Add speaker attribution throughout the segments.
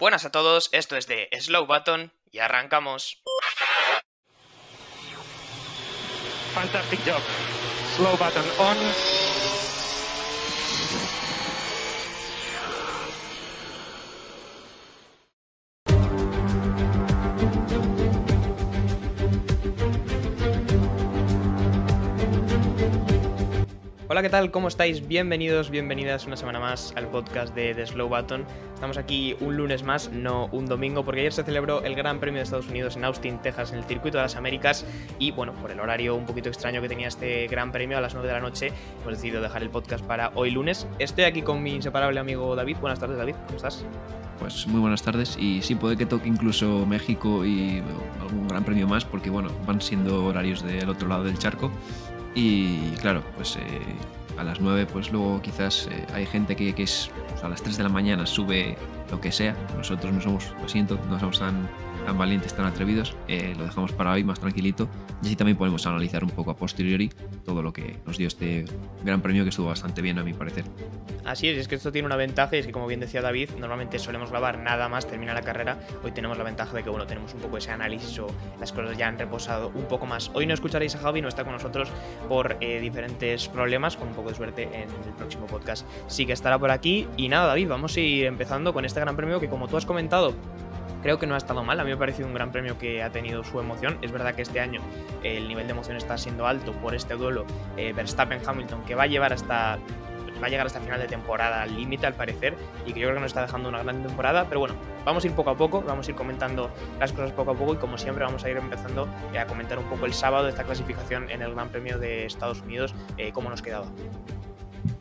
Speaker 1: Buenas a todos, esto es de Slow Button y arrancamos.
Speaker 2: Fantastic job. Slow button on.
Speaker 1: Hola, ¿qué tal? ¿Cómo estáis? Bienvenidos, bienvenidas una semana más al podcast de The Slow Button. Estamos aquí un lunes más, no un domingo, porque ayer se celebró el Gran Premio de Estados Unidos en Austin, Texas, en el Circuito de las Américas. Y bueno, por el horario un poquito extraño que tenía este Gran Premio a las 9 de la noche, hemos decidido dejar el podcast para hoy lunes. Estoy aquí con mi inseparable amigo David. Buenas tardes, David, ¿cómo estás?
Speaker 3: Pues muy buenas tardes y sí puede que toque incluso México y algún gran premio más porque bueno, van siendo horarios del otro lado del charco y claro, pues eh, a las 9 pues luego quizás eh, hay gente que, que es pues, a las 3 de la mañana sube lo que sea. Nosotros no somos, lo siento, no somos tan, tan valientes, tan atrevidos. Eh, lo dejamos para hoy más tranquilito. Y así también podemos analizar un poco a posteriori todo lo que nos dio este gran premio que estuvo bastante bien a mi parecer.
Speaker 1: Así es, es que esto tiene una ventaja y es que como bien decía David, normalmente solemos grabar nada más termina la carrera. Hoy tenemos la ventaja de que bueno, tenemos un poco ese análisis o las cosas ya han reposado un poco más. Hoy no escucharéis a Javi, no está con nosotros por eh, diferentes problemas, con un poco suerte en el próximo podcast sí que estará por aquí. Y nada, David, vamos a ir empezando con este gran premio que como tú has comentado, creo que no ha estado mal. A mí me ha parecido un gran premio que ha tenido su emoción. Es verdad que este año el nivel de emoción está siendo alto por este duelo eh, Verstappen-Hamilton que va a llevar hasta va a llegar hasta final de temporada límite al parecer y que yo creo que nos está dejando una gran temporada pero bueno vamos a ir poco a poco vamos a ir comentando las cosas poco a poco y como siempre vamos a ir empezando eh, a comentar un poco el sábado esta clasificación en el Gran Premio de Estados Unidos eh, cómo nos quedaba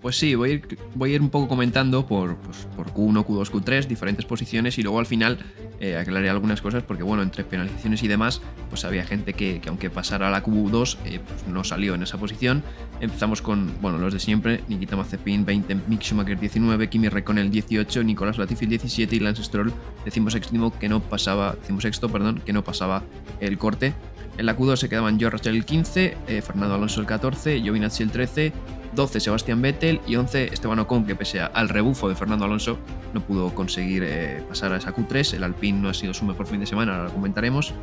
Speaker 3: Pues sí, voy a ir, voy a ir un poco comentando por, pues, por Q1, Q2, Q3, diferentes posiciones y luego al final eh, algunas cosas porque bueno, entre penalizaciones y demás, pues había gente que, que aunque pasara a la Q2, eh, pues no salió en esa posición. Empezamos con, bueno, los de siempre, Nikita Mazepin 20, Mick Schumacher 19, Kimi Räikkönen 18, Nicolás Latifi 17 y Lance Stroll decimosexto que no pasaba, perdón, que no pasaba el corte. En la Q2 se quedaban George el 15, eh, Fernando Alonso el 14, Giovinazzi el 13, 12 Sebastián Vettel y 11 Esteban Ocon, que pese al rebufo de Fernando Alonso no pudo conseguir eh, pasar a esa Q3. El Alpine no ha sido su mejor fin de semana, lo comentaremos.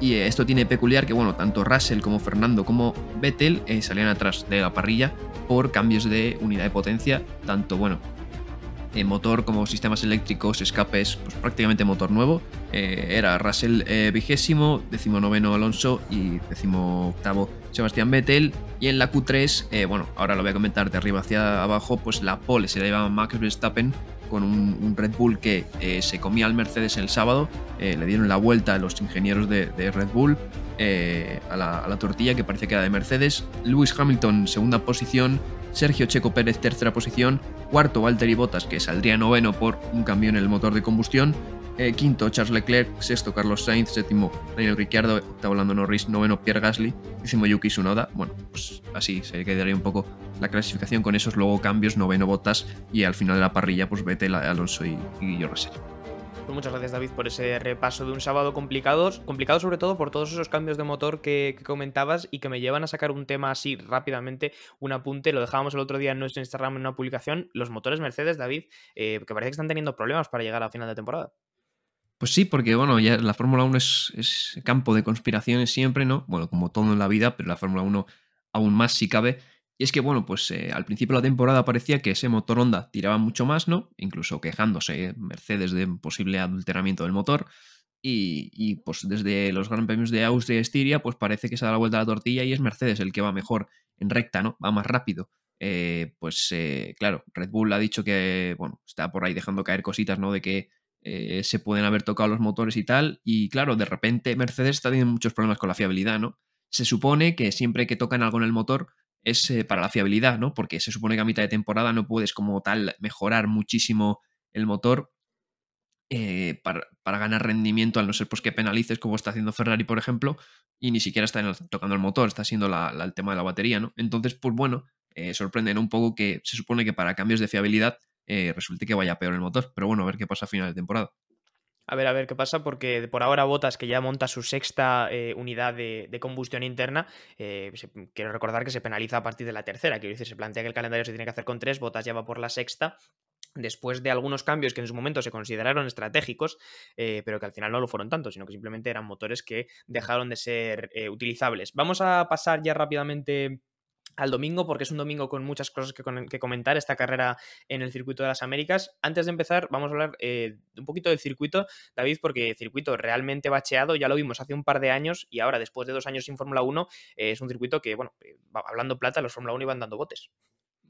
Speaker 3: Y eh, esto tiene peculiar que, bueno, tanto Russell como Fernando como Vettel eh, salían atrás de la parrilla por cambios de unidad de potencia, tanto, bueno, motor como sistemas eléctricos, escapes, pues prácticamente motor nuevo. Era Russell vigésimo, decimonoveno Alonso y decimo octavo Sebastián Vettel. Y en la Q3, eh, bueno, ahora lo voy a comentar de arriba hacia abajo, pues la pole se la llevaba Max Verstappen con un, Red Bull que eh, se comía al Mercedes el sábado. Eh, le dieron la vuelta a los ingenieros de, Red Bull a, la, a la tortilla que parece que era de Mercedes. Lewis Hamilton, segunda posición. Sergio Checo Pérez, tercera posición. Cuarto, Valtteri Bottas, que saldría noveno por un cambio en el motor de combustión. Eh, quinto, Charles Leclerc. Sexto, Carlos Sainz. Séptimo, Daniel Ricciardo. Octavo, Lando Norris. Noveno, Pierre Gasly. Décimo, Yuki Tsunoda. Bueno, pues así se quedaría un poco la clasificación con esos luego cambios. Noveno, Bottas. Y al final de la parrilla, pues Vettel, Alonso y, y George.
Speaker 1: Pues muchas gracias David por ese repaso de un sábado complicado, complicado sobre todo por todos esos cambios de motor que, que, comentabas y que me llevan a sacar un tema así rápidamente, un apunte, lo dejábamos el otro día en nuestro Instagram en una publicación, los motores Mercedes, David, eh, que parece que están teniendo problemas para llegar a final de temporada.
Speaker 3: Pues sí, porque bueno, ya la Fórmula 1 es, campo de conspiraciones siempre, ¿no? Bueno, como todo en la vida, pero la Fórmula 1 aún más si cabe. Y es que, bueno, pues eh, al principio de la temporada parecía que ese motor Honda tiraba mucho más, ¿no? Incluso quejándose Mercedes de posible adulteramiento del motor. Y, y, pues desde los Gran Premios de Austria y Estiria, pues parece que se da la vuelta a la tortilla y es Mercedes el que va mejor en recta, ¿no? Va más rápido. Eh, pues eh, claro, Red Bull ha dicho que, bueno, está por ahí dejando caer cositas, ¿no? De que eh, se pueden haber tocado los motores y tal. Y claro, de repente Mercedes está teniendo muchos problemas con la fiabilidad, ¿no? Se supone que siempre que tocan algo en el motor, es eh, para la fiabilidad, ¿no? Porque se supone que a mitad de temporada no puedes como tal mejorar muchísimo el motor eh, para, para, ganar rendimiento, al no ser pues que penalices como está haciendo Ferrari, por ejemplo, y ni siquiera está tocando el motor, está siendo la, el tema de la batería, ¿no? Entonces, pues bueno, eh, sorprende ¿no? un poco que se supone que para cambios de fiabilidad eh, resulte que vaya peor el motor, pero bueno, a ver qué pasa a final de temporada.
Speaker 1: A ver, a ver qué pasa, porque por ahora Botas, que ya monta su sexta eh, unidad de, combustión interna, eh, quiero recordar que se penaliza a partir de la tercera, quiero decir, se plantea que el calendario se tiene que hacer con tres, Botas ya va por la sexta, después de algunos cambios que en su momento se consideraron estratégicos, eh, pero que al final no lo fueron tanto, sino que simplemente eran motores que dejaron de ser utilizables. Vamos a pasar ya rápidamente al domingo, porque es un domingo con muchas cosas que, comentar, esta carrera en el circuito de las Américas. Antes de empezar, vamos a hablar eh, un poquito del circuito, David, porque el circuito realmente bacheado, ya lo vimos hace un par de años y ahora, después de dos años sin Fórmula 1, es un circuito que, bueno, hablando plata, los Fórmula 1 iban dando botes.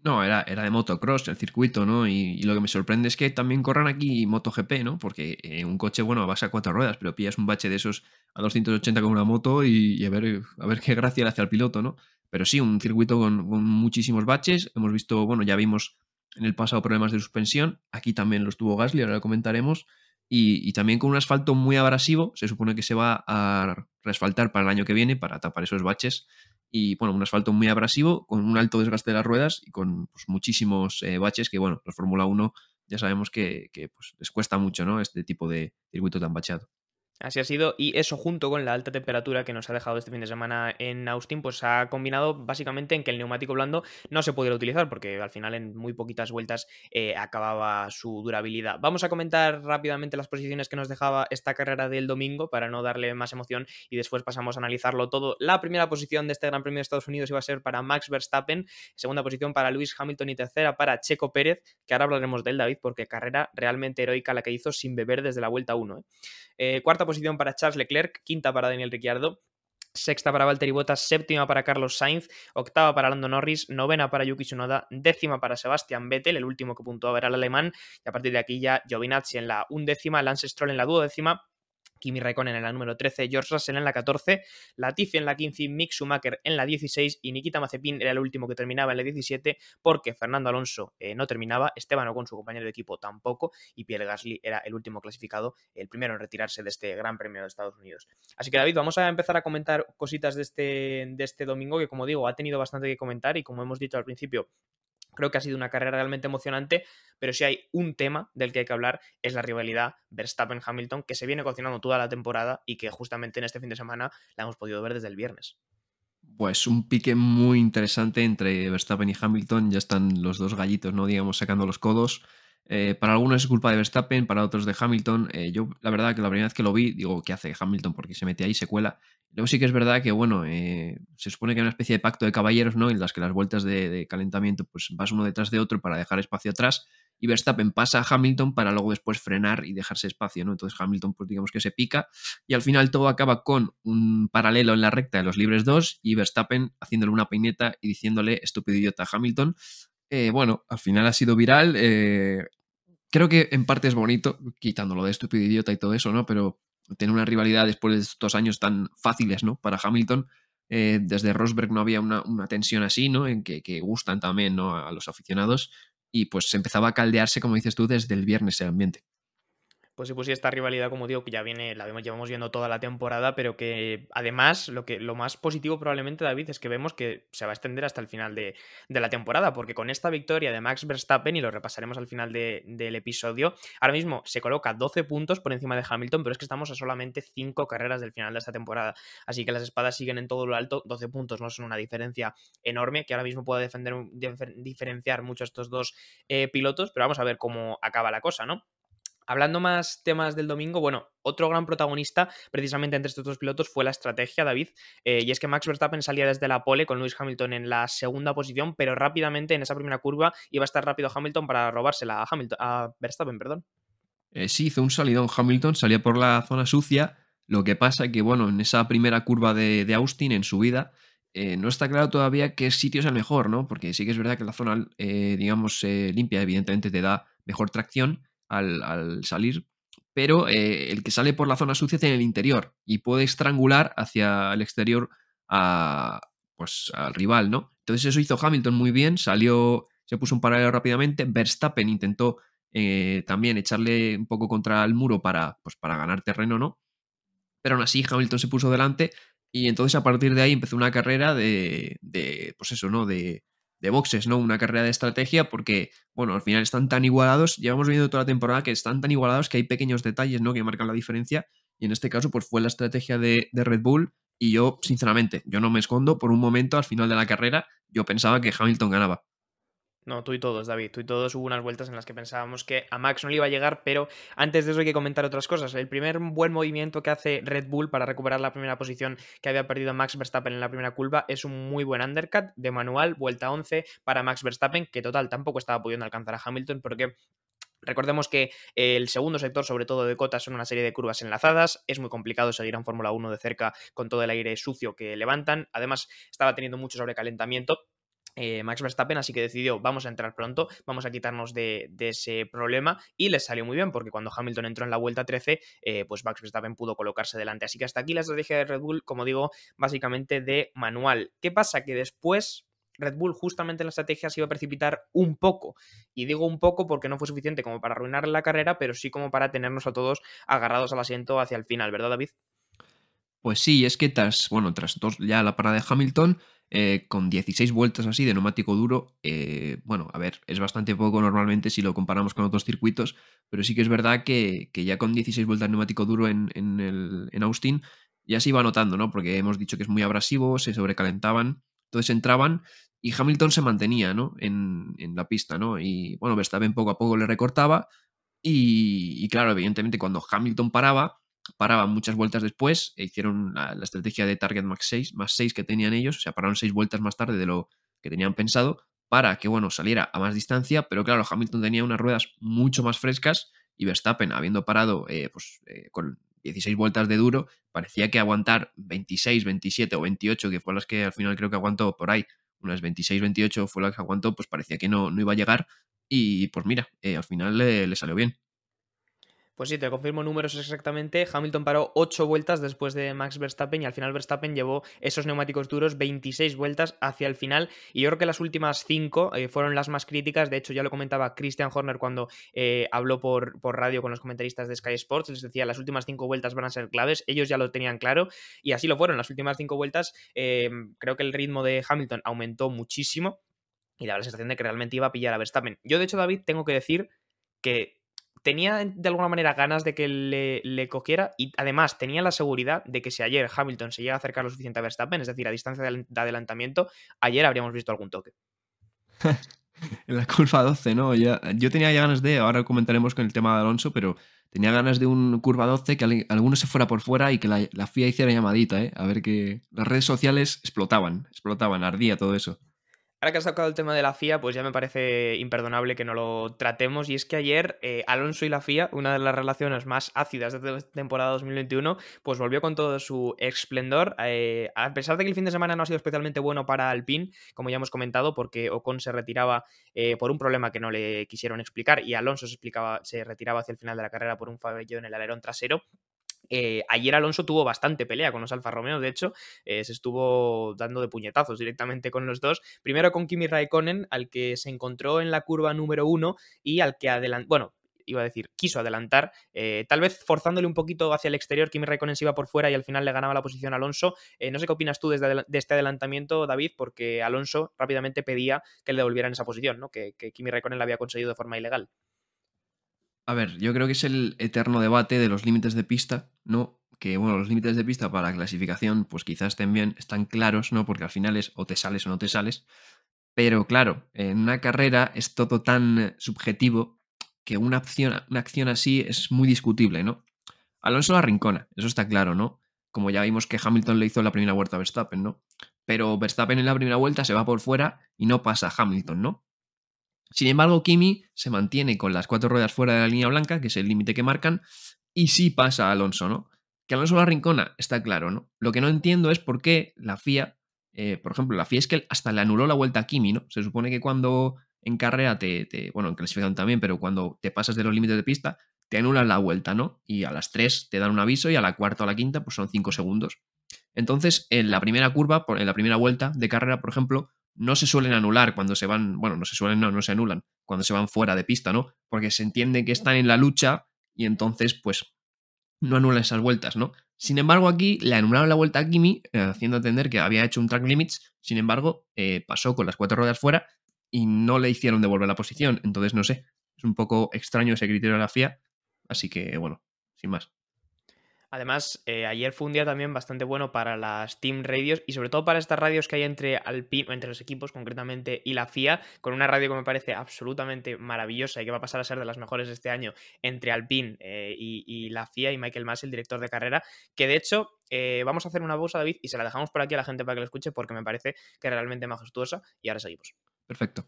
Speaker 3: No, era, era de motocross el circuito, ¿no? Y, lo que me sorprende es que también corran aquí MotoGP, ¿no? Porque eh, un coche, bueno, vas a cuatro ruedas, pero pillas un bache de esos a 280 con una moto y, a, ver, a ver qué gracia le hace al piloto, ¿no? Pero sí, un circuito con, muchísimos baches. Hemos visto, bueno, ya vimos en el pasado problemas de suspensión. Aquí también los tuvo Gasly, ahora lo comentaremos. Y, también con un asfalto muy abrasivo. Se supone que se va a resfaltar para el año que viene para tapar esos baches y bueno, un asfalto muy abrasivo, con un alto desgaste de las ruedas y con pues, muchísimos eh, baches que, bueno, los Fórmula 1 ya sabemos que, pues, les cuesta mucho, ¿no? Este tipo de circuito tan bachado.
Speaker 1: Así ha sido, y eso junto con la alta temperatura que nos ha dejado este fin de semana en Austin, pues ha combinado básicamente en que el neumático blando no se pudiera utilizar, porque al final en muy poquitas vueltas eh, acababa su durabilidad. Vamos a comentar rápidamente las posiciones que nos dejaba esta carrera del domingo para no darle más emoción y después pasamos a analizarlo todo. La primera posición de este Gran Premio de Estados Unidos iba a ser para Max Verstappen, segunda posición para Lewis Hamilton y tercera para Checo Pérez, que ahora hablaremos de él, David, porque carrera realmente heroica la que hizo sin beber desde la vuelta 1. Eh, cuarta posición para Charles Leclerc, quinta para Daniel Ricciardo, sexta para Valtteri Bottas, séptima para Carlos Sainz, octava para Lando Norris, novena para Yuki Tsunoda, décima para Sebastian Vettel, el último que puntuó era el alemán, y a partir de aquí ya Giovinazzi en la undécima, Lance Stroll en la duodécima, Kimi Raikkonen en la número 13, George Russell en la 14, Latifi en la 15, Mick Schumacher en la 16 y Nikita Mazepin era el último que terminaba en la 17 porque Fernando Alonso eh, no terminaba, Esteban con su compañero de equipo tampoco y Pierre Gasly era el último clasificado, el primero en retirarse de este Gran Premio de Estados Unidos. Así que David, vamos a empezar a comentar cositas de este, de este domingo que como digo ha tenido bastante que comentar y como hemos dicho al principio Creo que ha sido una carrera realmente emocionante, pero si hay un tema del que hay que hablar es la rivalidad Verstappen-Hamilton que se viene cocinando toda la temporada y que justamente en este fin de semana la hemos podido ver desde el viernes.
Speaker 3: Pues un pique muy interesante entre Verstappen y Hamilton, ya están los dos gallitos, ¿no? Digamos, sacando los codos. Eh, para algunos es culpa de Verstappen, para otros de Hamilton. Eh, yo, la verdad, que la primera vez que lo vi, digo, ¿qué hace Hamilton? Porque se mete ahí se cuela. Luego sí que es verdad que, bueno, eh, se supone que hay una especie de pacto de caballeros, ¿no? En las que las vueltas de, calentamiento, pues vas uno detrás de otro para dejar espacio atrás. Y Verstappen pasa a Hamilton para luego después frenar y dejarse espacio, ¿no? Entonces Hamilton, pues digamos que se pica. Y al final todo acaba con un paralelo en la recta de los libres 2 y Verstappen haciéndole una peineta y diciéndole estúpido idiota a Hamilton. bueno, al final ha sido viral creo que en parte es bonito, quitándolo de estúpido idiota y todo eso, ¿no? Pero tener una rivalidad después de estos años tan fáciles, ¿no? Para Hamilton. Eh, desde Rosberg no había una, tensión así, ¿no? En que, que, gustan también ¿no? a los aficionados. Y pues empezaba a caldearse, como dices tú, desde el viernes el ambiente
Speaker 1: pues pues sí, esta rivalidad, como digo, que ya viene, la vemos, llevamos viendo toda la temporada, pero que además lo, que, lo más positivo probablemente, David, es que vemos que se va a extender hasta el final de, la temporada, porque con esta victoria de Max Verstappen, y lo repasaremos al final del episodio, ahora mismo se coloca 12 puntos por encima de Hamilton, pero es que estamos a solamente 5 carreras del final de esta temporada, así que las espadas siguen en todo lo alto, 12 puntos no son una diferencia enorme, que ahora mismo pueda defender, diferenciar mucho estos dos eh, pilotos, pero vamos a ver cómo acaba la cosa, ¿no? Hablando más temas del domingo, bueno, otro gran protagonista precisamente entre estos dos pilotos fue la estrategia, David, eh, y es que Max Verstappen salía desde la pole con Lewis Hamilton en la segunda posición, pero rápidamente en esa primera curva iba a estar rápido Hamilton para robársela a, Hamilton, a Verstappen. Perdón.
Speaker 3: Eh, sí, hizo un salidón Hamilton, salía por la zona sucia, lo que pasa que, bueno, en esa primera curva de, Austin, en subida, eh, no está claro todavía qué sitio es el mejor, ¿no? Porque sí que es verdad que la zona, digamos, limpia, evidentemente te da mejor tracción, al, salir, pero eh, el que sale por la zona sucia tiene el interior y puede estrangular hacia el exterior a, pues, al rival, ¿no? Entonces eso hizo Hamilton muy bien, salió, se puso un paralelo rápidamente, Verstappen intentó eh, también echarle un poco contra el muro para, pues, para ganar terreno, ¿no? Pero aún así Hamilton se puso delante y entonces a partir de ahí empezó una carrera de, de pues eso, ¿no? De, de boxes, ¿no? Una carrera de estrategia porque, bueno, al final están tan igualados, llevamos viendo toda la temporada que están tan igualados que hay pequeños detalles, ¿no? Que marcan la diferencia y en este caso pues fue la estrategia de, Red Bull y yo, sinceramente, yo no me escondo, por un momento al final de la carrera yo pensaba que Hamilton ganaba.
Speaker 1: No, tú y todos, David. Tú y todos hubo unas vueltas en las que pensábamos que a Max no le iba a llegar, pero antes de eso hay que comentar otras cosas. El primer buen movimiento que hace Red Bull para recuperar la primera posición que había perdido Max Verstappen en la primera curva es un muy buen undercut de manual, vuelta 11 para Max Verstappen, que total tampoco estaba pudiendo alcanzar a Hamilton porque Recordemos que el segundo sector, sobre todo de cotas, son una serie de curvas enlazadas. Es muy complicado seguir en Fórmula 1 de cerca con todo el aire sucio que levantan. Además, estaba teniendo mucho sobrecalentamiento. Eh, Max Verstappen, así que decidió, vamos a entrar pronto, vamos a quitarnos de, ese problema y les salió muy bien porque cuando Hamilton entró en la vuelta 13, eh, pues Max Verstappen pudo colocarse delante. Así que hasta aquí la estrategia de Red Bull, como digo, básicamente de manual. ¿Qué pasa? Que después Red Bull justamente en la estrategia se iba a precipitar un poco. Y digo un poco porque no fue suficiente como para arruinar la carrera, pero sí como para tenernos a todos agarrados al asiento hacia el final, ¿verdad, David?
Speaker 3: Pues sí, es que tras, bueno, tras dos, ya la parada de Hamilton, eh, con 16 vueltas así de neumático duro, eh, bueno, a ver, es bastante poco normalmente si lo comparamos con otros circuitos, pero sí que es verdad que, ya con 16 vueltas de neumático duro en, en Austin ya se iba notando, ¿no? Porque hemos dicho que es muy abrasivo, se sobrecalentaban, entonces entraban y Hamilton se mantenía, ¿no? En, la pista, ¿no? Y bueno, Verstappen poco a poco le recortaba y, claro, evidentemente cuando Hamilton paraba, paraban muchas vueltas después, e hicieron la, estrategia de Target Max 6, más 6 que tenían ellos, o sea, pararon 6 vueltas más tarde de lo que tenían pensado para que, bueno, saliera a más distancia, pero claro, Hamilton tenía unas ruedas mucho más frescas y Verstappen, habiendo parado eh, pues, eh, con 16 vueltas de duro, parecía que aguantar 26, 27 o 28, que fue las que al final creo que aguantó por ahí, unas 26, 28 fue las que aguantó, pues parecía que no, no iba a llegar y pues mira, eh, al final le salió bien.
Speaker 1: Pues sí, te confirmo números exactamente. Hamilton paró 8 vueltas después de Max Verstappen y al final Verstappen llevó esos neumáticos duros 26 vueltas hacia el final. Y yo creo que las últimas 5 eh, fueron las más críticas. De hecho, ya lo comentaba Christian Horner cuando eh, habló por, por, radio con los comentaristas de Sky Sports. Les decía, las últimas 5 vueltas van a ser claves. Ellos ya lo tenían claro y así lo fueron. Las últimas 5 vueltas, eh, creo que el ritmo de Hamilton aumentó muchísimo y daba la sensación de que realmente iba a pillar a Verstappen. Yo, de hecho, David, tengo que decir que tenía de alguna manera ganas de que le, cogiera y además tenía la seguridad de que si ayer Hamilton se llega a acercar lo suficiente a Verstappen, es decir, a distancia de adelantamiento, ayer habríamos visto algún toque.
Speaker 3: en la curva 12, ¿no? Yo tenía ya ganas de, ahora comentaremos con el tema de Alonso, pero tenía ganas de un curva 12 que alguno se fuera por fuera y que la, la FIA hiciera llamadita, ¿eh? A ver que las redes sociales explotaban, explotaban, ardía todo eso.
Speaker 1: Ahora que has sacado el tema de la FIA, pues ya me parece imperdonable que no lo tratemos. Y es que ayer eh, Alonso y la FIA, una de las relaciones más ácidas de temporada 2021, pues volvió con todo su esplendor. Eh, a pesar de que el fin de semana no ha sido especialmente bueno para Alpine, como ya hemos comentado, porque Ocon se retiraba eh, por un problema que no le quisieron explicar y Alonso se, explicaba, se retiraba hacia el final de la carrera por un fallo en el alerón trasero. Eh, ayer Alonso tuvo bastante pelea con los Alfa Romeo, de hecho, eh, se estuvo dando de puñetazos directamente con los dos. Primero con Kimi Raikkonen, al que se encontró en la curva número uno y al que bueno, iba a decir, quiso adelantar, eh, tal vez forzándole un poquito hacia el exterior, Kimi Raikkonen se iba por fuera y al final le ganaba la posición a Alonso. no sé qué opinas tú de este adelantamiento, David, porque Alonso rápidamente pedía que le devolvieran esa posición, ¿no? que, que Kimi Raikkonen la había conseguido de forma ilegal.
Speaker 3: A ver, yo creo que es el eterno debate de los límites de pista, ¿no? Que, bueno, los límites de pista para la clasificación, pues quizás estén bien, están claros, ¿no? Porque al final es o te sales o no te sales. Pero claro, en una carrera es todo tan subjetivo que una acción, una acción así es muy discutible, ¿no? Alonso la rincona, eso está claro, ¿no? Como ya vimos que Hamilton le hizo la primera vuelta a Verstappen, ¿no? Pero Verstappen en la primera vuelta se va por fuera y no pasa Hamilton, ¿no? Sin embargo, Kimi se mantiene con las cuatro ruedas fuera de la línea blanca, que es el límite que marcan, y sí pasa a Alonso, ¿no? Que Alonso la rincona, está claro, ¿no? Lo que no entiendo es por qué la FIA, eh, por ejemplo, la FIA es que hasta le anuló la vuelta a Kimi, ¿no? Se supone que cuando en carrera te, bueno, en clasificación también, pero cuando te pasas de los límites de pista, te anulan la vuelta, ¿no? Y a las tres te dan un aviso y a la cuarta o a la quinta, pues son cinco segundos. Entonces, en la primera curva, en la primera vuelta de carrera, por ejemplo, no se suelen anular cuando se van, bueno, no se suelen, no, no se anulan cuando se van fuera de pista, ¿no? Porque se entiende que están en la lucha y entonces, pues, no anulan esas vueltas, ¿no? Sin embargo, aquí le anularon la vuelta a Kimi, eh, haciendo entender que había hecho un track limits, sin embargo, eh, pasó con las cuatro ruedas fuera y no le hicieron devolver la posición, entonces no sé, es un poco extraño ese criterio de la FIA, así que, bueno, sin más.
Speaker 1: Además, eh, ayer fue un día también bastante bueno para las Team Radios y sobre todo para estas radios que hay entre Alpine, entre los equipos concretamente, y la FIA, con una radio que me parece absolutamente maravillosa y que va a pasar a ser de las mejores este año entre Alpine eh, y, la FIA y Michael Mas, el director de carrera, que de hecho eh, vamos a hacer una pausa, David, y se la dejamos por aquí a la gente para que la escuche porque me parece que es realmente majestuosa y ahora seguimos.
Speaker 3: Perfecto.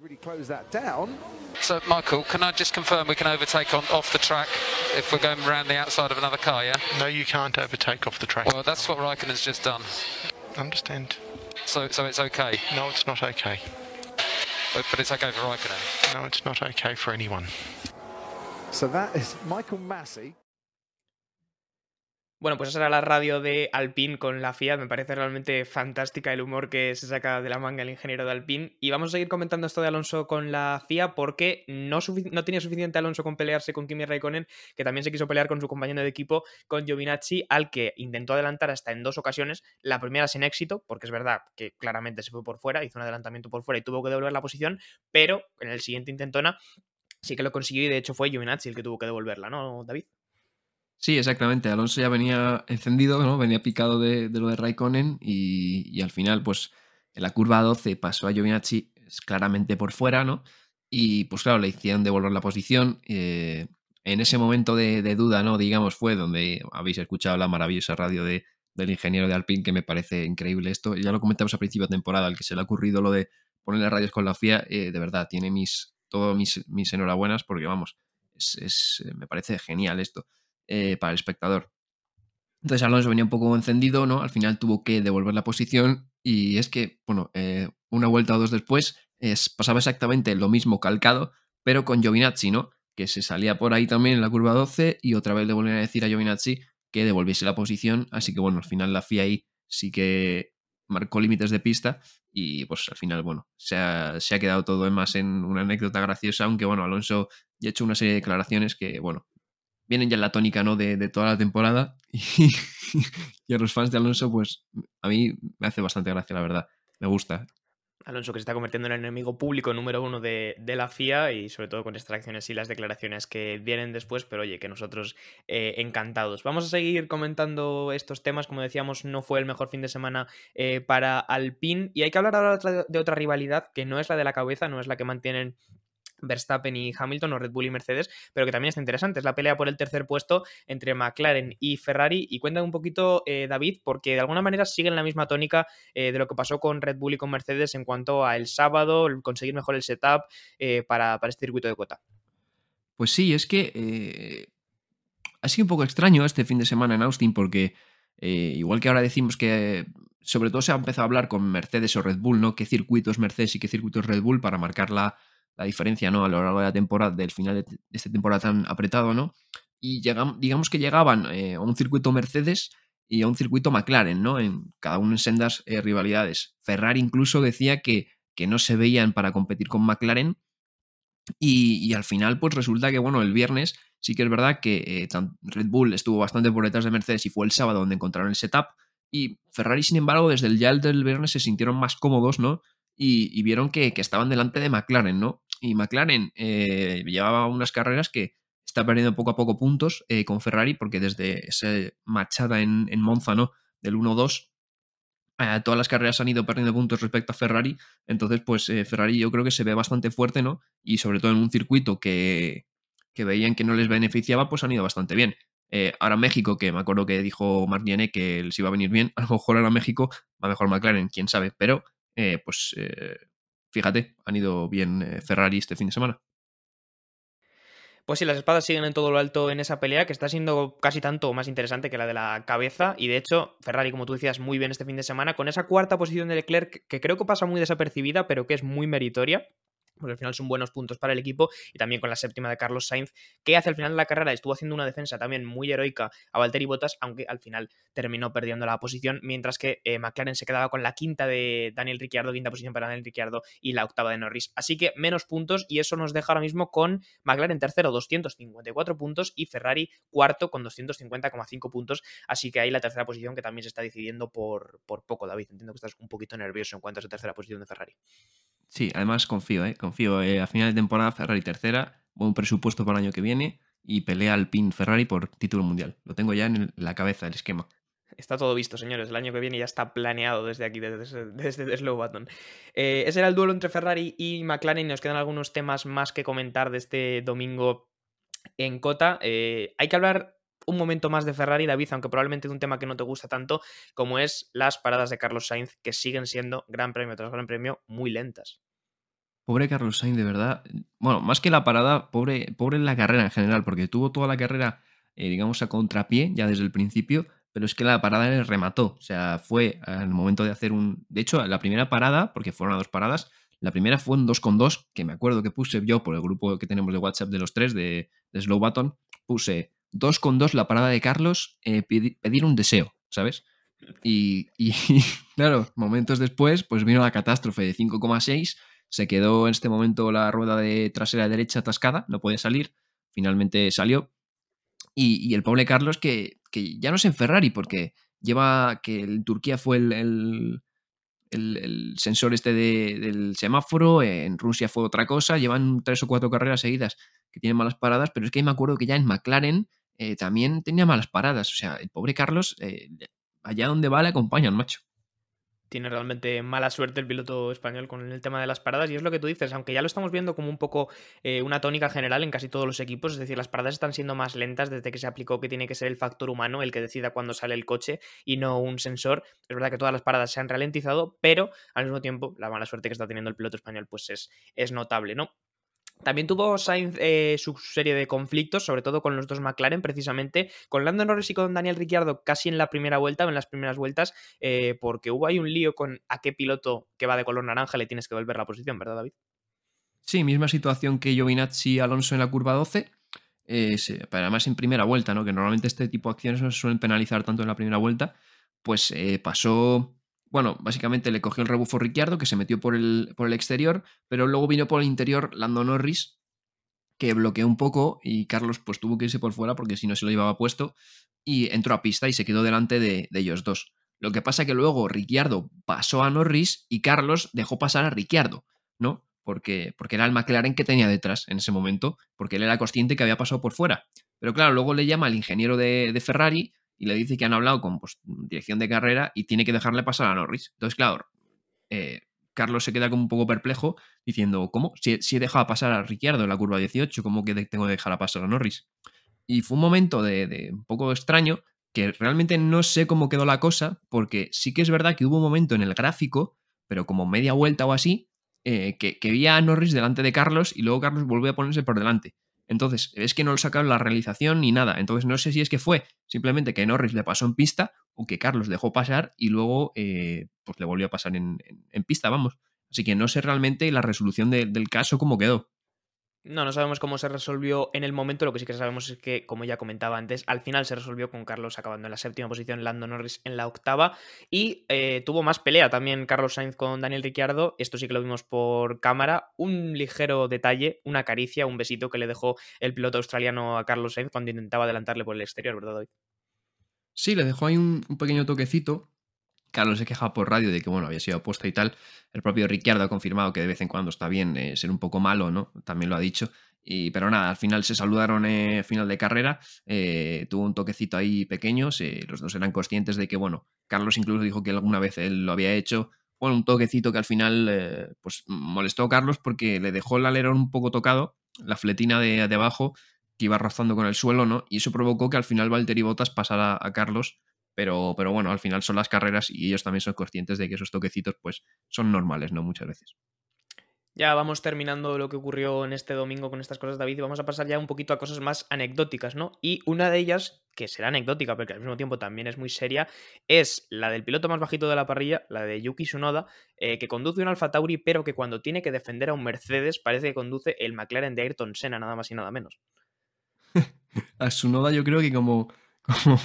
Speaker 4: Really close that down.
Speaker 5: So, Michael, can I just confirm we can overtake on off the track if we're going around the outside of another car, yeah?
Speaker 6: No, you can't overtake off the track.
Speaker 5: Well, that's what Raikkonen's just done.
Speaker 6: Understand?
Speaker 5: So, so it's okay.
Speaker 6: No, it's not okay.
Speaker 5: But, but it's okay for Raikkonen.
Speaker 6: No, it's not okay for anyone.
Speaker 4: So that is Michael Massey.
Speaker 1: Bueno, pues esa era la radio de Alpine con la FIA. Me parece realmente fantástica el humor que se saca de la manga el ingeniero de Alpine. Y vamos a seguir comentando esto de Alonso con la FIA porque no, no tenía suficiente Alonso con pelearse con Kimi Raikkonen, que también se quiso pelear con su compañero de equipo, con Giovinazzi, al que intentó adelantar hasta en dos ocasiones. La primera sin éxito, porque es verdad que claramente se fue por fuera, hizo un adelantamiento por fuera y tuvo que devolver la posición, pero en el siguiente intentona sí que lo consiguió y de hecho fue Giovinazzi el que tuvo que devolverla, ¿no, David?
Speaker 3: Sí, exactamente. Alonso ya venía encendido, ¿no? Venía picado de, lo de Raikkonen y, al final, pues en la curva 12 pasó a Giovinazzi claramente por fuera, ¿no? Y pues claro, le hicieron devolver la posición. Eh, en ese momento de, duda, ¿no? Digamos, fue donde habéis escuchado la maravillosa radio de, del ingeniero de Alpine, que me parece increíble esto. Ya lo comentamos a principio de temporada, al que se le ha ocurrido lo de ponerle radios con la FIA, eh, de verdad, tiene mis, todos mis, mis enhorabuenas, porque vamos, es, me parece genial esto. Eh, para el espectador. Entonces Alonso venía un poco encendido, ¿no? Al final tuvo que devolver la posición y es que, bueno, eh, una vuelta o dos después es, pasaba exactamente lo mismo calcado, pero con Giovinazzi, ¿no? Que se salía por ahí también en la curva 12 y otra vez le volvieron a decir a Giovinazzi que devolviese la posición, así que bueno, al final la FIA ahí sí que marcó límites de pista y pues al final, bueno, se ha, quedado todo más en una anécdota graciosa, aunque bueno, Alonso ya ha hecho una serie de declaraciones que, bueno, vienen ya en la tónica ¿no? de, toda la temporada y, a los fans de Alonso, pues a mí me hace bastante gracia, la verdad. Me gusta.
Speaker 1: Alonso que se está convirtiendo en el enemigo público número uno de, la FIA y sobre todo con estas acciones y las declaraciones que vienen después, pero oye, que nosotros eh, encantados. Vamos a seguir comentando estos temas, como decíamos, no fue el mejor fin de semana eh, para Alpine y hay que hablar ahora de otra rivalidad que no es la de la cabeza, no es la que mantienen Verstappen y Hamilton o Red Bull y Mercedes, pero que también está interesante. Es la pelea por el tercer puesto entre McLaren y Ferrari. Y cuenta un poquito, eh, David, porque de alguna manera siguen la misma tónica eh, de lo que pasó con Red Bull y con Mercedes en cuanto a el sábado, conseguir mejor el setup eh, para, este circuito de cuota.
Speaker 3: Pues sí, es que ha sido un poco extraño este fin de semana en Austin porque igual que ahora decimos que sobre todo se ha empezado a hablar con Mercedes o Red Bull, ¿no? ¿Qué circuitos Mercedes y qué circuitos Red Bull para marcar la, la diferencia ¿no? a lo largo de la temporada, del final de, esta temporada tan apretado, ¿no? Y digamos que llegaban eh, a un circuito Mercedes y a un circuito McLaren, ¿no? En, cada uno en sendas eh, rivalidades. Ferrari incluso decía que, que no se veían para competir con McLaren. Y, al final, pues resulta que, bueno, el viernes sí que es verdad que eh, Red Bull estuvo bastante por detrás de Mercedes y fue el sábado donde encontraron el setup. Y Ferrari, sin embargo, desde el ya del viernes se sintieron más cómodos, ¿no? y, vieron que, estaban delante de McLaren, ¿no? Y McLaren eh, llevaba unas carreras que está perdiendo poco a poco puntos eh, con Ferrari, porque desde esa machada en, Monza, ¿no? Del 1-2, eh, todas las carreras han ido perdiendo puntos respecto a Ferrari. Entonces, pues Ferrari yo creo que se ve bastante fuerte, ¿no? Y sobre todo en un circuito que, que veían que no les beneficiaba, pues han ido bastante bien. ahora México, que me acuerdo que dijo Marc que les iba a venir bien, a lo mejor ahora México va mejor McLaren, quién sabe, pero pues fíjate, han ido bien eh, Ferrari este fin de semana.
Speaker 1: Pues sí, las espadas siguen en todo lo alto en esa pelea, que está siendo casi tanto más interesante que la de la cabeza. Y de hecho, Ferrari, como tú decías, muy bien este fin de semana, con esa cuarta posición de Leclerc, que creo que pasa muy desapercibida, pero que es muy meritoria porque al final son buenos puntos para el equipo, y también con la séptima de Carlos Sainz, que hace al final de la carrera estuvo haciendo una defensa también muy heroica a Valtteri Bottas, aunque al final terminó perdiendo la posición, mientras que eh, McLaren se quedaba con la quinta de Daniel Ricciardo, quinta posición para Daniel Ricciardo y la octava de Norris. Así que menos puntos, y eso nos deja ahora mismo con McLaren tercero, 254 puntos, y Ferrari cuarto con 250,5 puntos. Así que ahí la tercera posición que también se está decidiendo por, por poco, David. Entiendo que estás un poquito nervioso en cuanto a esa tercera posición de Ferrari.
Speaker 3: Sí, además confío, ¿eh? confío. Eh, a final de temporada Ferrari tercera, buen presupuesto para el año que viene y pelea al pin Ferrari por título mundial. Lo tengo ya en la cabeza, el esquema.
Speaker 1: Está todo visto, señores. El año que viene ya está planeado desde aquí, desde, desde Slow Button. Eh, ese era el duelo entre Ferrari y McLaren. Nos quedan algunos temas más que comentar de este domingo en Cota. Eh, hay que hablar un momento más de Ferrari, David, aunque probablemente de un tema que no te gusta tanto, como es las paradas de Carlos Sainz, que siguen siendo gran premio tras gran premio muy lentas.
Speaker 3: Pobre Carlos Sainz, de verdad. Bueno, más que la parada, pobre, pobre la carrera en general, porque tuvo toda la carrera, eh, digamos, a contrapié ya desde el principio, pero es que la parada le remató. O sea, fue al momento de hacer un. De hecho, la primera parada, porque fueron a dos paradas, la primera fue un 2 con 2, que me acuerdo que puse yo por el grupo que tenemos de WhatsApp de los tres, de, Slow Button, puse 2 con 2 la parada de Carlos, eh, pedir un deseo, ¿sabes? Y, claro, momentos después, pues vino la catástrofe de 5,6 se quedó en este momento la rueda de trasera derecha atascada, no podía salir. Finalmente salió. Y, el pobre Carlos, que, ya no es en Ferrari, porque lleva que en Turquía fue el, el, sensor este del semáforo, en Rusia fue otra cosa, llevan tres o cuatro carreras seguidas que tienen malas paradas, pero es que me acuerdo que ya en McLaren eh, también tenía malas paradas. O sea, el pobre Carlos, eh, allá donde va le acompañan, macho
Speaker 1: tiene realmente mala suerte el piloto español con el tema de las paradas y es lo que tú dices, aunque ya lo estamos viendo como un poco eh, una tónica general en casi todos los equipos, es decir, las paradas están siendo más lentas desde que se aplicó que tiene que ser el factor humano el que decida cuándo sale el coche y no un sensor. Es verdad que todas las paradas se han ralentizado, pero al mismo tiempo la mala suerte que está teniendo el piloto español pues es, es notable, ¿no? También tuvo Sainz eh, su serie de conflictos, sobre todo con los dos McLaren, precisamente, con Lando Norris y con Daniel Ricciardo casi en la primera vuelta o en las primeras vueltas, eh, porque hubo ahí un lío con a qué piloto que va de color naranja le tienes que volver la posición, ¿verdad, David?
Speaker 3: Sí, misma situación que Giovinazzi y Alonso en la curva 12, eh, pero además en primera vuelta, ¿no? que normalmente este tipo de acciones no se suelen penalizar tanto en la primera vuelta, pues pasó bueno, básicamente le cogió el rebufo Ricciardo, que se metió por el, por el exterior, pero luego vino por el interior Lando Norris, que bloqueó un poco y Carlos pues tuvo que irse por fuera porque si no se lo llevaba puesto y entró a pista y se quedó delante de, ellos dos. Lo que pasa que luego Ricciardo pasó a Norris y Carlos dejó pasar a Ricciardo, ¿no? Porque, porque era el McLaren que tenía detrás en ese momento, porque él era consciente que había pasado por fuera. Pero claro, luego le llama al ingeniero de, de Ferrari y le dice que han hablado con pues, dirección de carrera y tiene que dejarle pasar a Norris. Entonces, claro, eh, Carlos se queda como un poco perplejo diciendo, ¿cómo? Si, he dejado pasar a Ricciardo en la curva 18, ¿cómo que tengo que dejar a pasar a Norris? Y fue un momento de, un poco extraño que realmente no sé cómo quedó la cosa, porque sí que es verdad que hubo un momento en el gráfico, pero como media vuelta o así, eh, que, que vi a Norris delante de Carlos y luego Carlos volvió a ponerse por delante. Entonces, es que no lo sacaron la realización ni nada. Entonces, no sé si es que fue simplemente que Norris le pasó en pista o que Carlos dejó pasar y luego eh, pues le volvió a pasar en, pista, vamos. Así que no sé realmente la resolución del caso cómo quedó.
Speaker 1: No, no sabemos cómo se resolvió en el momento. Lo que sí que sabemos es que, como ya comentaba antes, al final se resolvió con Carlos acabando en la séptima posición, Lando Norris en la octava. Y eh, tuvo más pelea también Carlos Sainz con Daniel Ricciardo. Esto sí que lo vimos por cámara. Un ligero detalle, una caricia, un besito que le dejó el piloto australiano a Carlos Sainz cuando intentaba adelantarle por el exterior, ¿verdad, hoy?
Speaker 3: Sí, le dejó ahí un pequeño toquecito Carlos se queja por radio de que bueno, había sido apuesta y tal. El propio Ricciardo ha confirmado que de vez en cuando está bien eh, ser un poco malo, ¿no? También lo ha dicho. Y, pero nada, al final se saludaron eh, final de carrera. Eh, tuvo un toquecito ahí pequeño. los dos eran conscientes de que, bueno, Carlos incluso dijo que alguna vez él lo había hecho. Bueno, un toquecito que al final pues molestó a Carlos porque le dejó el alerón un poco tocado, la fletina de, de abajo, que iba rozando con el suelo, ¿no? Y eso provocó que al final Valtteri Bottas pasara a Carlos pero, pero bueno, al final son las carreras y ellos también son conscientes de que esos toquecitos pues son normales, ¿no? Muchas veces.
Speaker 1: Ya vamos terminando lo que ocurrió en este domingo con estas cosas, David, y vamos a pasar ya un poquito a cosas más anecdóticas, ¿no? Y una de ellas, que será anecdótica, porque al mismo tiempo también es muy seria, es la del piloto más bajito de la parrilla, la de Yuki Tsunoda, eh, que conduce un Alfa Tauri, pero que cuando tiene que defender a un Mercedes parece que conduce el McLaren de Ayrton Senna, nada más y nada menos.
Speaker 3: a Tsunoda yo creo que como, como,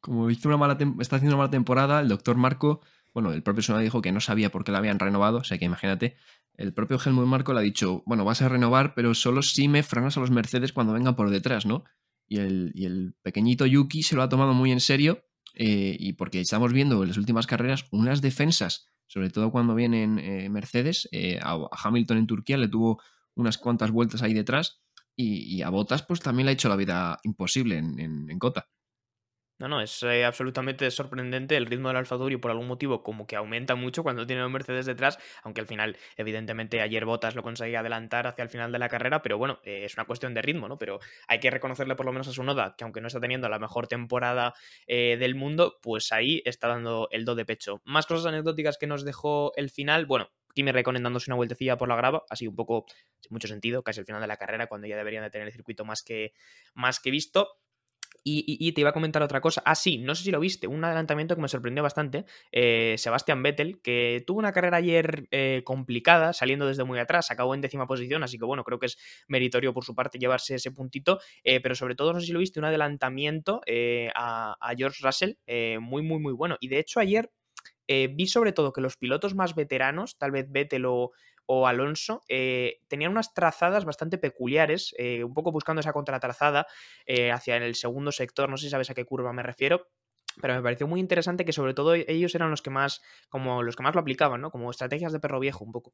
Speaker 3: como hizo una mala está haciendo una mala temporada, el doctor Marco, bueno, el propio Sonoda dijo que no sabía por qué la habían renovado, o sea que imagínate, el propio Helmut Marco le ha dicho, bueno, vas a renovar, pero solo si me frenas a los Mercedes cuando vengan por detrás, ¿no? Y el, el pequeñito Yuki se lo ha tomado muy en serio, eh, y porque estamos viendo en las últimas carreras unas defensas, sobre todo cuando vienen eh, Mercedes, eh, a Hamilton en Turquía le tuvo unas cuantas vueltas ahí detrás, Y, y a Botas, pues también le ha hecho la vida imposible en, en Cota.
Speaker 1: No, no, es eh, absolutamente sorprendente el ritmo del Alfa Tauri por algún motivo como que aumenta mucho cuando tiene un Mercedes detrás, aunque al final, evidentemente, ayer Botas lo conseguía adelantar hacia el final de la carrera, pero bueno, eh, es una cuestión de ritmo, ¿no? Pero hay que reconocerle por lo menos a su noda, que aunque no está teniendo la mejor temporada eh, del mundo, pues ahí está dando el do de pecho. Más cosas anecdóticas que nos dejó el final, bueno, Kimi Raikkonen dándose una vueltecilla por la grava, así un poco sin mucho sentido, casi al final de la carrera, cuando ya deberían de tener el circuito más que, más que visto. Y, te iba a comentar otra cosa. Ah, sí, no sé si lo viste, un adelantamiento que me sorprendió bastante. Eh, Sebastian Vettel, que tuvo una carrera ayer eh, complicada, saliendo desde muy atrás, acabó en décima posición, así que bueno, creo que es meritorio por su parte llevarse ese puntito. Eh, pero sobre todo, no sé si lo viste, un adelantamiento eh, a, George Russell muy, muy, muy bueno. Y de hecho, ayer vi sobre todo que los pilotos más veteranos, tal vez Vettel o o Alonso, eh, tenían unas trazadas bastante peculiares, eh, un poco buscando esa contratrazada eh, hacia el segundo sector, no sé si sabes a qué curva me refiero, pero me pareció muy interesante que sobre todo ellos eran los que más, como los que más lo aplicaban, ¿no? Como estrategias de perro viejo, un poco.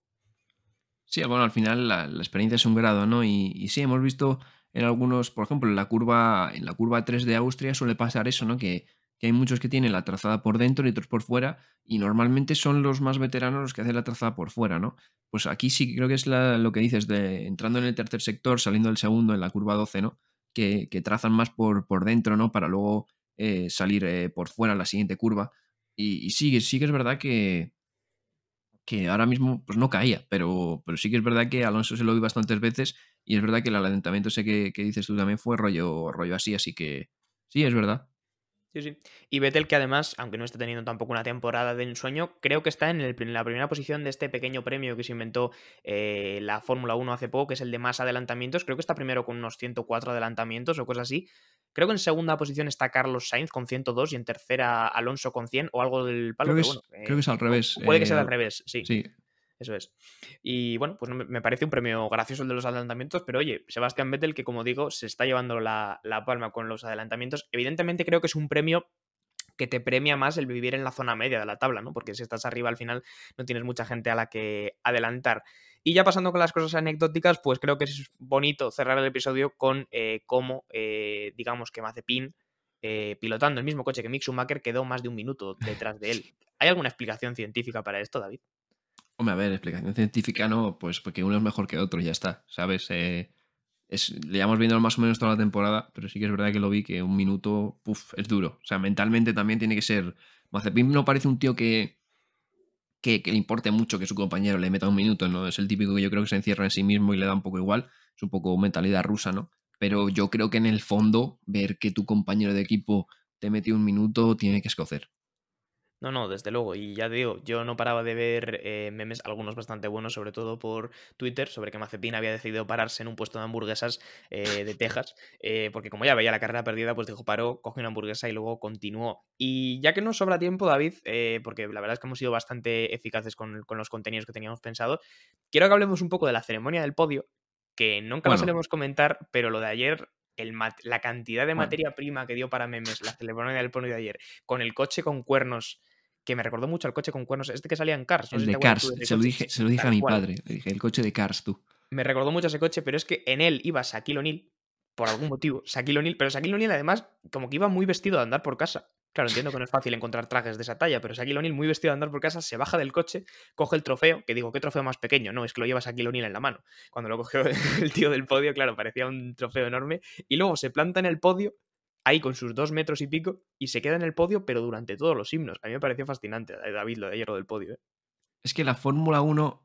Speaker 3: Sí, bueno, al final la, la experiencia es un grado, ¿no? Y, y, sí, hemos visto en algunos, por ejemplo, en la curva, en la curva 3 de Austria suele pasar eso, ¿no? Que que hay muchos que tienen la trazada por dentro y otros por fuera, y normalmente son los más veteranos los que hacen la trazada por fuera, ¿no? Pues aquí sí creo que es lo que dices de entrando en el tercer sector, saliendo del segundo en la curva 12, ¿no? Que, trazan más por, por, dentro, ¿no? Para luego eh, salir eh, por fuera en la siguiente curva. Y, y sí, sí que es verdad que, que ahora mismo pues no caía, pero, pero sí que es verdad que Alonso se lo vi bastantes veces y es verdad que el alentamiento ese que, que dices tú también fue rollo, rollo así, así que sí, es verdad.
Speaker 1: Sí, sí. Y Vettel, que además, aunque no esté teniendo tampoco una temporada de ensueño, creo que está en, el, en la primera posición de este pequeño premio que se inventó eh, la Fórmula 1 hace poco, que es el de más adelantamientos. Creo que está primero con unos 104 adelantamientos o cosas así. Creo que en segunda posición está Carlos Sainz con 102 y en tercera Alonso con 100 o algo del palo.
Speaker 3: Creo que, es,
Speaker 1: bueno,
Speaker 3: eh, creo que es al revés.
Speaker 1: Puede que sea al revés, sí.
Speaker 3: Sí,
Speaker 1: eso es. Y bueno, pues me parece un premio gracioso el de los adelantamientos, pero oye, Sebastián Vettel, que como digo, se está llevando la, la, palma con los adelantamientos, evidentemente creo que es un premio que te premia más el vivir en la zona media de la tabla, ¿no? Porque si estás arriba al final no tienes mucha gente a la que adelantar. Y ya pasando con las cosas anecdóticas, pues creo que es bonito cerrar el episodio con eh, cómo, eh, digamos, que Mazepin, eh, pilotando el mismo coche que Mick Schumacher, quedó más de un minuto detrás de él. ¿Hay alguna explicación científica para esto, David?
Speaker 3: Hombre, a ver, explicación científica no, pues porque uno es mejor que otro, ya está, ¿sabes? Eh, es, le llevamos viendo más o menos toda la temporada, pero sí que es verdad que lo vi que un minuto, puff, es duro. O sea, mentalmente también tiene que ser. Mazepin no parece un tío que, que, que, le importe mucho que su compañero le meta un minuto, ¿no? Es el típico que yo creo que se encierra en sí mismo y le da un poco igual. Es un poco mentalidad rusa, ¿no? Pero yo creo que en el fondo, ver que tu compañero de equipo te metió un minuto tiene que escocer.
Speaker 1: No, no, desde luego. Y ya digo, yo no paraba de ver eh, memes, algunos bastante buenos, sobre todo por Twitter, sobre que Mazepin había decidido pararse en un puesto de hamburguesas eh, de Texas, eh, porque como ya veía la carrera perdida, pues dijo paró, cogió una hamburguesa y luego continuó. Y ya que nos sobra tiempo, David, porque la verdad es que hemos sido bastante eficaces con, con, los contenidos que teníamos pensado, quiero que hablemos un poco de la ceremonia del podio, que nunca bueno. la solemos comentar, pero lo de ayer el la cantidad de materia prima que dio para memes la ceremonia del podio de ayer, con el coche con cuernos, que me recordó mucho al coche con cuernos, este que salía en Cars.
Speaker 3: No el de si Cars, se lo, dije, se lo dije a mi padre, le dije, el coche de Cars, tú.
Speaker 1: Me recordó mucho ese coche, pero es que en él iba Shaquille O'Neal, por algún motivo, Shaquille O'Neal, pero Shaquille O'Neal además como que iba muy vestido de andar por casa. Claro, entiendo que no es fácil encontrar trajes de esa talla, pero Shaquille O'Neal muy vestido de andar por casa, se baja del coche, coge el trofeo, que digo, ¿qué trofeo más pequeño? No, es que lo lleva Shaquille O'Neal en la mano. Cuando lo cogió el tío del podio, claro, parecía un trofeo enorme, y luego se planta en el podio, ahí con sus dos metros y pico, y se queda en el podio, pero durante todos los himnos. A mí me pareció fascinante, eh, David, lo de ayer del podio. ¿eh?
Speaker 3: Es que la Fórmula 1,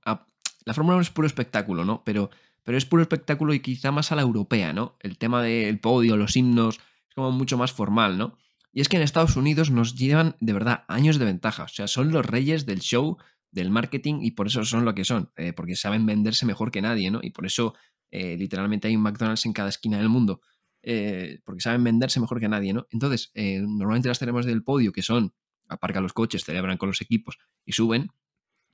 Speaker 3: la Fórmula 1 es puro espectáculo, ¿no? Pero, pero es puro espectáculo y quizá más a la europea, ¿no? El tema del podio, los himnos, es como mucho más formal, ¿no? Y es que en Estados Unidos nos llevan de verdad años de ventaja. O sea, son los reyes del show, del marketing, y por eso son lo que son. Eh, porque saben venderse mejor que nadie, ¿no? Y por eso eh, literalmente hay un McDonald's en cada esquina del mundo. Eh, porque saben venderse mejor que nadie, ¿no? Entonces, eh, normalmente las tenemos del podio, que son aparcan los coches, celebran con los equipos y suben.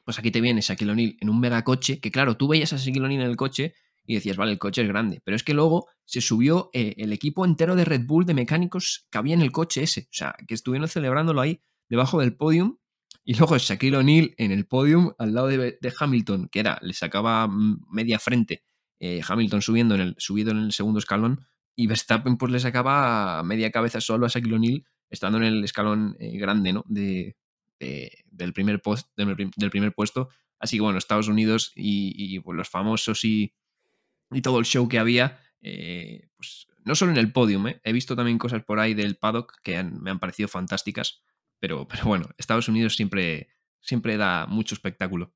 Speaker 3: Pues aquí te viene Shaquille O'Neal en un megacoche, que claro, tú veías a Shaquille O'Neal en el coche y decías, vale, el coche es grande. Pero es que luego se subió eh, el equipo entero de Red Bull de mecánicos que había en el coche ese. O sea, que estuvieron celebrándolo ahí debajo del podium. Y luego Shaquille O'Neal en el podium al lado de, Hamilton, que era, le sacaba media frente Hamilton subiendo en el, subido en el segundo escalón y Verstappen pues le sacaba media cabeza solo a Shaquille O'Neal estando en el escalón eh, grande ¿no? de, de- del, primer post, del primer puesto. Así que bueno, Estados Unidos y, y, pues, los famosos y, y todo el show que había, eh, pues no solo en el podium, ¿eh? he visto también cosas por ahí del paddock que han- me han parecido fantásticas, pero, pero bueno, Estados Unidos siempre, siempre da mucho espectáculo.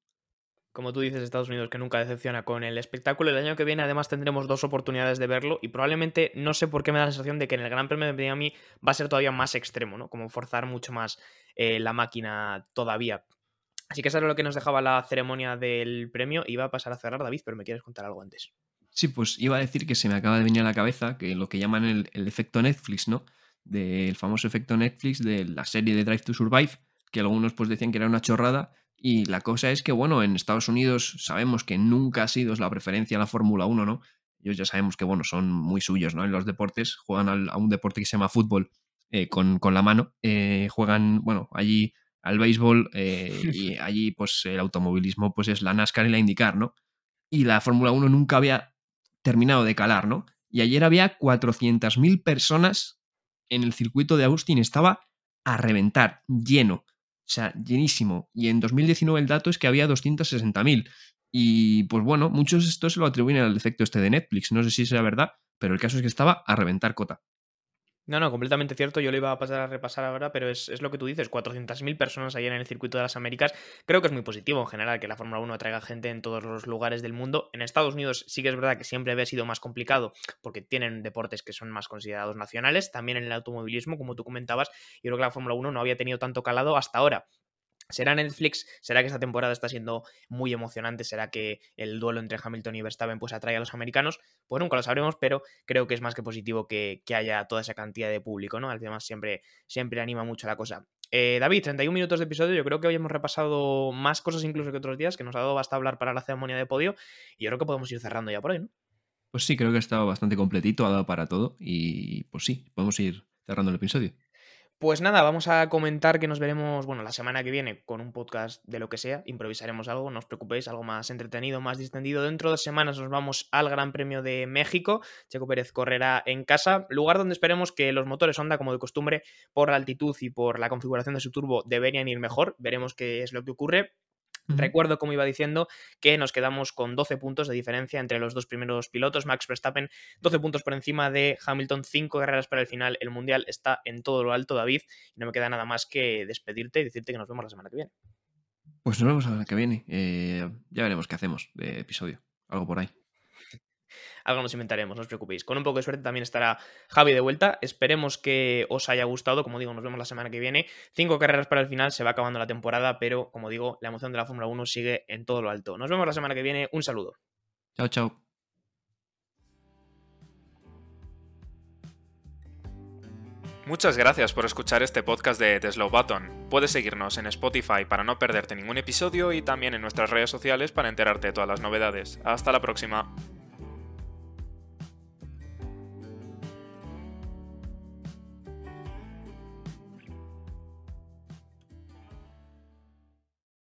Speaker 1: Como tú dices, Estados Unidos que nunca decepciona con el espectáculo. El año que viene además tendremos dos oportunidades de verlo y probablemente no sé por qué me da la sensación de que en el Gran Premio de Miami va a ser todavía más extremo, ¿no? Como forzar mucho más eh, la máquina todavía. Así que eso era lo que nos dejaba la ceremonia del premio. Iba a pasar a cerrar, David, pero me quieres contar algo antes.
Speaker 3: Sí, pues iba a decir que se me acaba de venir a la cabeza que lo que llaman el, el efecto Netflix, ¿no? Del famoso efecto Netflix de la serie de Drive to Survive, que algunos pues decían que era una chorrada. Y la cosa es que, bueno, en Estados Unidos sabemos que nunca ha sido la preferencia la Fórmula 1, ¿no? Ellos ya sabemos que, bueno, son muy suyos, ¿no? En los deportes, juegan al- a un deporte que se llama fútbol eh, con, con la mano. eh, juegan, bueno, allí al béisbol eh, y allí, pues, el automovilismo, pues, es la NASCAR y la IndyCar, ¿no? Y la Fórmula 1 nunca había terminado de calar, ¿no? Y ayer había 400.000 personas en el circuito de Austin, estaba a reventar, lleno, o sea, llenísimo. Y en 2019 el dato es que había 260.000. Y pues bueno, muchos esto se lo atribuyen al efecto este de Netflix, no sé si sea verdad, pero el caso es que estaba a reventar cota.
Speaker 1: No, no, completamente cierto. Yo lo iba a pasar a repasar ahora, pero es, es lo que tú dices. 400.000 personas ayer en el circuito de las Américas. Creo que es muy positivo en general que la Fórmula 1 traiga gente en todos los lugares del mundo. En Estados Unidos sí que es verdad que siempre había sido más complicado porque tienen deportes que son más considerados nacionales. También en el automovilismo, como tú comentabas, yo creo que la Fórmula 1 no había tenido tanto calado hasta ahora. ¿Será Netflix? ¿Será que esta temporada está siendo muy emocionante? ¿Será que el duelo entre Hamilton y Verstappen pues atrae a los americanos? Pues nunca lo sabremos, pero creo que es más que positivo que, haya toda esa cantidad de público, ¿no? Además siempre, siempre anima mucho la cosa. Eh, David, 31 minutos de episodio, yo creo que hoy hemos repasado más cosas incluso que otros días, que nos ha dado basta hablar para la ceremonia de podio, y yo creo que podemos ir cerrando ya por hoy, ¿no?
Speaker 3: Pues sí, creo que ha estado bastante completito, ha dado para todo y pues sí, podemos ir cerrando el episodio.
Speaker 1: Pues nada, vamos a comentar que nos veremos, bueno, la semana que viene con un podcast de lo que sea, improvisaremos algo, no os preocupéis, algo más entretenido, más distendido. Dentro de semanas nos vamos al Gran Premio de México, Checo Pérez correrá en casa, lugar donde esperemos que los motores Honda, como de costumbre, por la altitud y por la configuración de su turbo, deberían ir mejor, veremos qué es lo que ocurre. Recuerdo, como iba diciendo, que nos quedamos con 12 puntos de diferencia entre los dos primeros pilotos. Max Verstappen, 12 puntos por encima de Hamilton, 5 carreras para el final. El Mundial está en todo lo alto, David. Y no me queda nada más que despedirte y decirte que nos vemos la semana que viene.
Speaker 3: Pues nos vemos la semana que viene. Eh, ya veremos qué hacemos de episodio. Algo por ahí.
Speaker 1: Algo nos inventaremos, no os preocupéis. Con un poco de suerte también estará Javi de vuelta. Esperemos que os haya gustado. Como digo, nos vemos la semana que viene. Cinco carreras para el final, se va acabando la temporada, pero como digo, la emoción de la Fórmula 1 sigue en todo lo alto. Nos vemos la semana que viene. Un saludo.
Speaker 3: Chao, chao.
Speaker 7: Muchas gracias por escuchar este podcast de The Slow Button. Puedes seguirnos en Spotify para no perderte ningún episodio y también en nuestras redes sociales para enterarte de todas las novedades. Hasta la próxima.